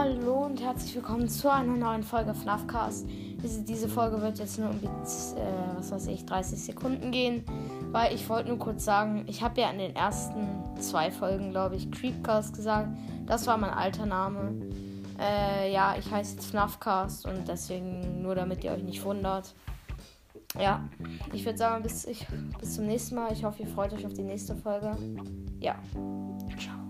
Hallo und herzlich willkommen zu einer neuen Folge FNAFcast. Diese, diese Folge wird jetzt nur um äh, was weiß ich, 30 Sekunden gehen, weil ich wollte nur kurz sagen, ich habe ja in den ersten zwei Folgen, glaube ich, Creepcast gesagt. Das war mein alter Name. Äh, ja, ich heiße jetzt FNAFcast und deswegen nur damit ihr euch nicht wundert. Ja, ich würde sagen, bis, ich, bis zum nächsten Mal. Ich hoffe, ihr freut euch auf die nächste Folge. Ja, ciao.